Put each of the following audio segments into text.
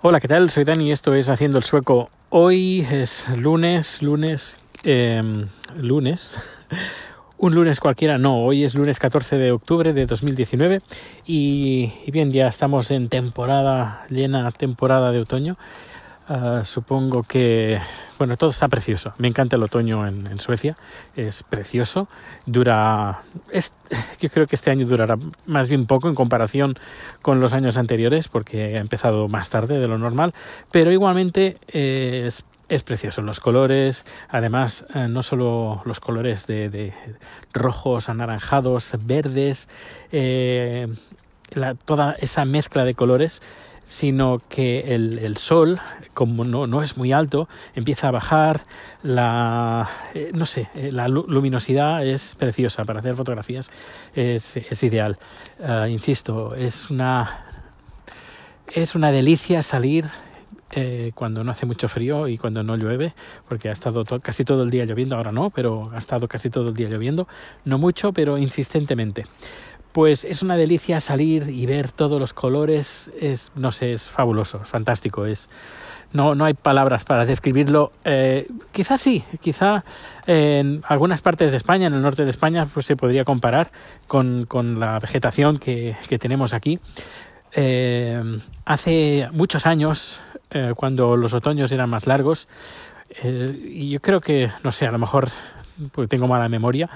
Hola, ¿qué tal? Soy Dani y esto es Haciendo el Sueco. Hoy es lunes, lunes, eh, lunes. Un lunes cualquiera, no, hoy es lunes 14 de octubre de 2019 y, y bien, ya estamos en temporada llena, temporada de otoño. Uh, supongo que, bueno, todo está precioso. Me encanta el otoño en, Suecia, es precioso. Dura, es, yo creo que este año durará más bien poco en comparación con los años anteriores, porque ha empezado más tarde de lo normal, pero igualmente eh, es, es, precioso. Los colores, además, eh, no solo los colores de, de rojos, anaranjados, verdes, eh, la, toda esa mezcla de colores sino que el, el sol, como no, no, es muy alto, empieza a bajar, la, eh, no sé, la luminosidad es preciosa para hacer fotografías, es, es ideal. Uh, insisto, es una, es una delicia salir eh, cuando no hace mucho frío y cuando no llueve, porque ha estado casi todo el día lloviendo, ahora no, pero ha estado casi todo el día lloviendo, no mucho, pero insistentemente pues es una delicia salir y ver todos los colores, es, no sé, es fabuloso, es fantástico, es, no, no hay palabras para describirlo. Eh, quizás sí, quizá en algunas partes de España, en el norte de España, pues se podría comparar con, la vegetación que, tenemos aquí. Eh, hace muchos años, eh, cuando los otoños eran más largos, y yo creo que, no sé, a lo mejor porque tengo mala memoria,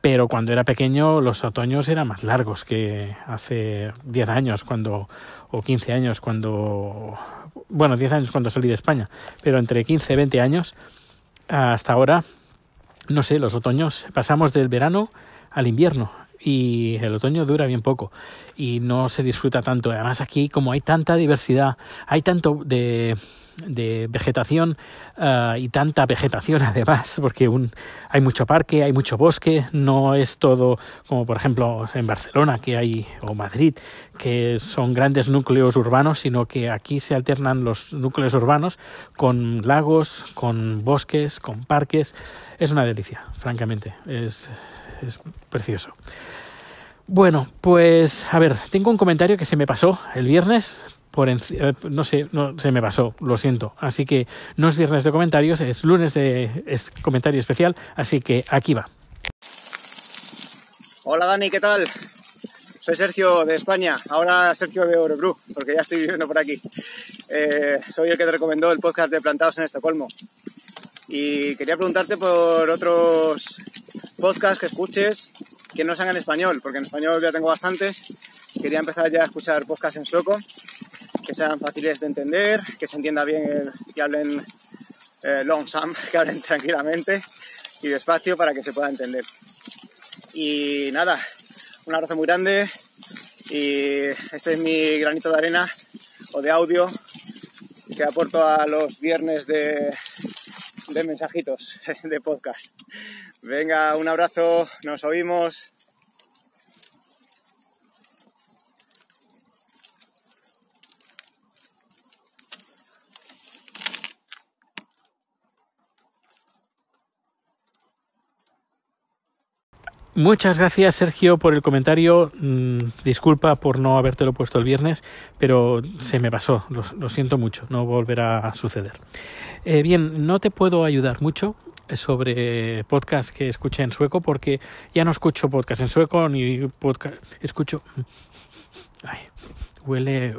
pero cuando era pequeño los otoños eran más largos que hace 10 años cuando o 15 años cuando bueno 10 años cuando salí de España pero entre 15 y 20 años hasta ahora no sé los otoños pasamos del verano al invierno y el otoño dura bien poco y no se disfruta tanto además aquí como hay tanta diversidad hay tanto de vegetación uh, y tanta vegetación además, porque un, hay mucho parque, hay mucho bosque, no es todo como por ejemplo en Barcelona que hay o Madrid que son grandes núcleos urbanos, sino que aquí se alternan los núcleos urbanos con lagos, con bosques, con parques. Es una delicia, francamente, es, es precioso. Bueno, pues a ver, tengo un comentario que se me pasó el viernes, por no sé, no se me pasó, lo siento. Así que no es viernes de comentarios, es lunes de comentario especial, así que aquí va. Hola Dani, ¿qué tal? Soy Sergio de España, ahora Sergio de Orebru, porque ya estoy viviendo por aquí. Eh, soy el que te recomendó el podcast de Plantados en Estocolmo. Y quería preguntarte por otros podcasts que escuches que no sean en español, porque en español ya tengo bastantes. Quería empezar ya a escuchar podcasts en sueco que sean fáciles de entender, que se entienda bien, que hablen eh, lonesome, que hablen tranquilamente y despacio para que se pueda entender. Y nada, un abrazo muy grande y este es mi granito de arena o de audio que aporto a los viernes de, de mensajitos de podcast. Venga, un abrazo, nos oímos. Muchas gracias Sergio por el comentario. Mm, disculpa por no habértelo puesto el viernes, pero se me pasó. Lo, siento mucho. No volverá a suceder. Eh, bien, no te puedo ayudar mucho sobre podcast que escuché en sueco porque ya no escucho podcast en sueco ni podcast escucho huele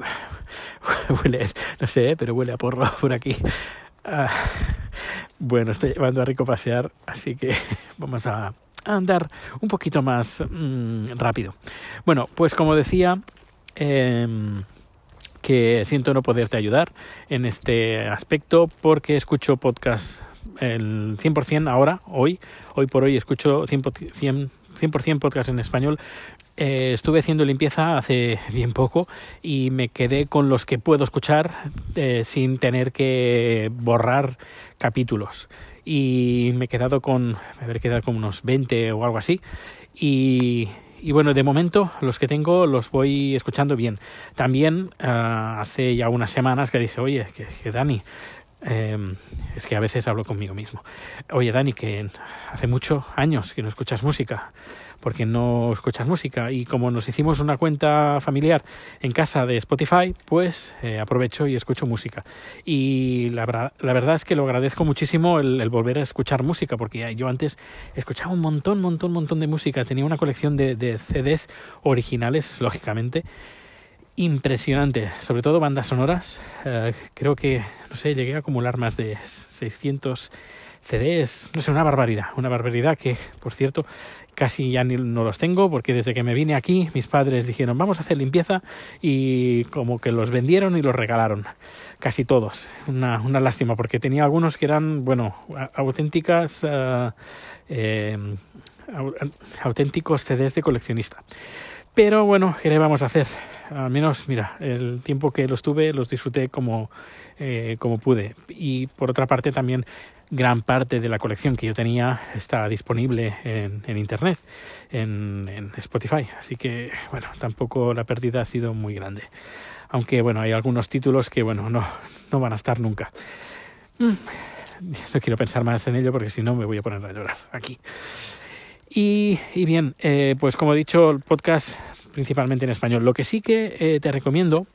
huele no sé pero huele a porro por aquí ah, bueno estoy llevando a Rico pasear así que vamos a andar un poquito más mmm, rápido. Bueno, pues como decía, eh, que siento no poderte ayudar en este aspecto porque escucho podcast el 100% ahora, hoy, hoy por hoy escucho 100%, 100 podcast en español. Eh, estuve haciendo limpieza hace bien poco y me quedé con los que puedo escuchar eh, sin tener que borrar capítulos y me he quedado con, me haber quedado con unos 20 o algo así y, y bueno, de momento los que tengo los voy escuchando bien. También uh, hace ya unas semanas que dije, oye, que, que Dani, eh, es que a veces hablo conmigo mismo. Oye, Dani, que hace muchos años que no escuchas música. porque no escuchas música. Y como nos hicimos una cuenta familiar en casa de Spotify, pues eh, aprovecho y escucho música. Y la, la, verdad es que lo agradezco muchísimo el, volver a escuchar música, porque yo antes escuchaba un montón, montón, montón de música. Tenía una colección de, de CDs originales, lógicamente impresionante, sobre todo bandas sonoras. Eh, creo que, no sé, llegué a acumular más de 600 CDs, no sé, una barbaridad, una barbaridad que, por cierto, casi ya ni, no los tengo porque desde que me vine aquí mis padres dijeron vamos a hacer limpieza y como que los vendieron y los regalaron, casi todos. Una, lástima porque tenía algunos que eran, bueno, auténticas... Uh, eh, auténticos CDs de coleccionista. Pero bueno, ¿qué le vamos a hacer? Al menos, mira, el tiempo que los tuve los disfruté como, eh, como pude. Y por otra parte también gran parte de la colección que yo tenía está disponible en, en Internet, en, en, Spotify. Así que, bueno, tampoco la pérdida ha sido muy grande. Aunque, bueno, hay algunos títulos que, bueno, no, no van a estar nunca. Mm, no quiero pensar más en ello porque si no me voy a poner a llorar aquí. Y, bien, eh, pues como he dicho, el podcast principalmente en español. Lo que sí que eh, te recomiendo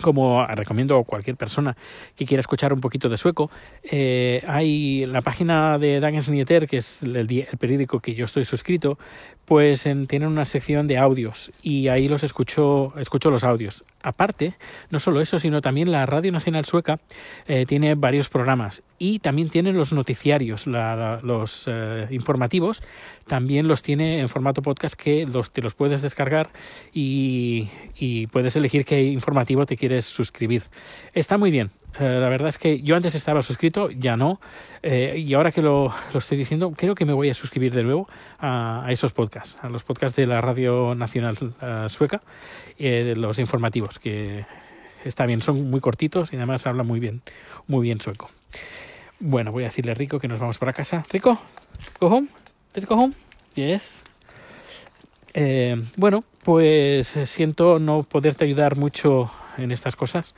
como recomiendo a cualquier persona que quiera escuchar un poquito de sueco, eh, hay la página de Dagens Nyheter, que es el, el, periódico que yo estoy suscrito, pues en, tienen una sección de audios y ahí los escucho, escucho los audios. Aparte, no solo eso, sino también la Radio Nacional Sueca eh, tiene varios programas y también tienen los noticiarios, la, los eh, informativos, también los tiene en formato podcast que los, te los puedes descargar y, y puedes elegir qué informativo te quieres suscribir. Está muy bien. Eh, la verdad es que yo antes estaba suscrito, ya no. Eh, y ahora que lo, lo, estoy diciendo, creo que me voy a suscribir de nuevo a, esos podcasts, a los podcasts de la Radio Nacional uh, Sueca, eh, los informativos, que está bien, son muy cortitos y además hablan muy bien, muy bien sueco. Bueno, voy a decirle a Rico que nos vamos para casa. Rico, go home, let's go home. Yes. Eh, bueno, pues siento no poderte ayudar mucho en estas cosas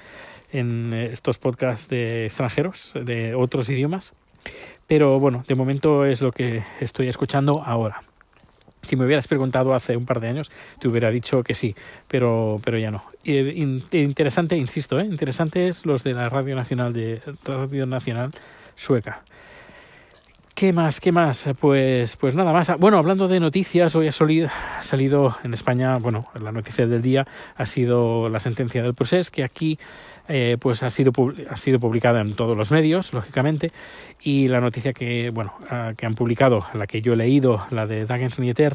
en estos podcasts de extranjeros, de otros idiomas. Pero bueno, de momento es lo que estoy escuchando ahora. Si me hubieras preguntado hace un par de años, te hubiera dicho que sí, pero, pero ya no. Interesante, insisto, ¿eh? interesantes los de la Radio Nacional de Radio Nacional Sueca. ¿Qué más? ¿Qué más? Pues, pues nada más. Bueno, hablando de noticias, hoy ha salido en España, bueno, la noticia del día ha sido la sentencia del proceso, que aquí eh, pues ha sido, ha sido publicada en todos los medios, lógicamente, y la noticia que, bueno, uh, que han publicado, la que yo he leído, la de Dagens Nyheter,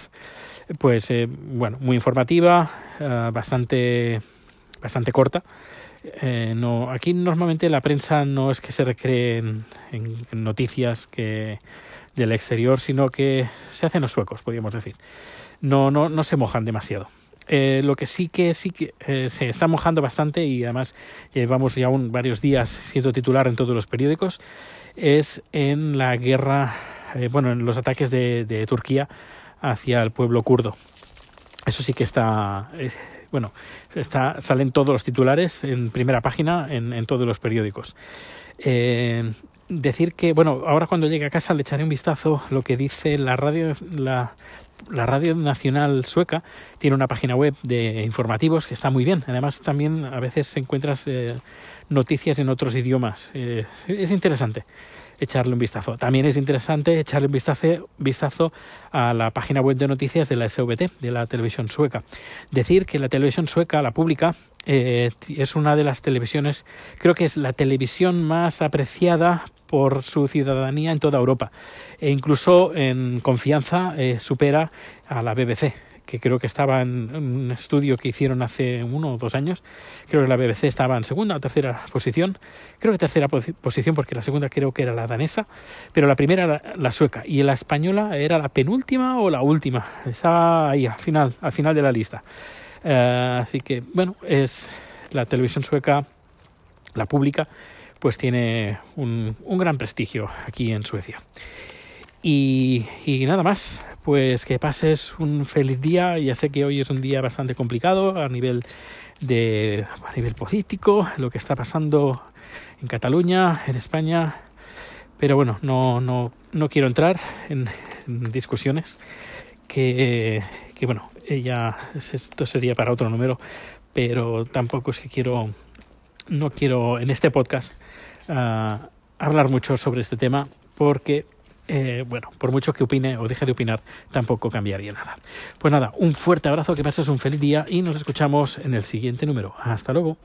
pues, eh, bueno, muy informativa, uh, bastante, bastante corta. Eh, no, aquí normalmente la prensa no es que se recree en, noticias que del exterior, sino que se hacen los suecos, podríamos decir. No, no, no se mojan demasiado. Eh, lo que sí que sí que eh, se está mojando bastante y además llevamos ya un, varios días siendo titular en todos los periódicos es en la guerra, eh, bueno, en los ataques de, Turquía hacia el pueblo kurdo. Eso sí que está, bueno, está, salen todos los titulares en primera página en, todos los periódicos. Eh, decir que, bueno, ahora cuando llegue a casa le echaré un vistazo lo que dice la radio, la, la radio nacional sueca tiene una página web de informativos que está muy bien. Además, también a veces encuentras eh, noticias en otros idiomas. Eh, es interesante echarle un vistazo. También es interesante echarle un vistazo, a la página web de noticias de la SVT, de la televisión sueca. Decir que la televisión sueca, la pública, eh, es una de las televisiones, creo que es la televisión más apreciada por su ciudadanía en toda Europa. E incluso en confianza eh, supera a la BBC que creo que estaba en un estudio que hicieron hace uno o dos años. Creo que la BBC estaba en segunda o tercera posición. Creo que tercera posición porque la segunda creo que era la danesa, pero la primera era la sueca y la española era la penúltima o la última. Estaba ahí al final, al final de la lista. Uh, así que bueno, es la televisión sueca, la pública, pues tiene un, un gran prestigio aquí en Suecia. Y, nada más, pues que pases un feliz día. Ya sé que hoy es un día bastante complicado a nivel de a nivel político, lo que está pasando en Cataluña, en España. Pero bueno, no, no, no quiero entrar en, discusiones que, que bueno, ella, esto sería para otro número, pero tampoco es que quiero, no quiero en este podcast uh, hablar mucho sobre este tema porque eh, bueno, por mucho que opine o deje de opinar, tampoco cambiaría nada. Pues nada, un fuerte abrazo, que pases un feliz día y nos escuchamos en el siguiente número. Hasta luego.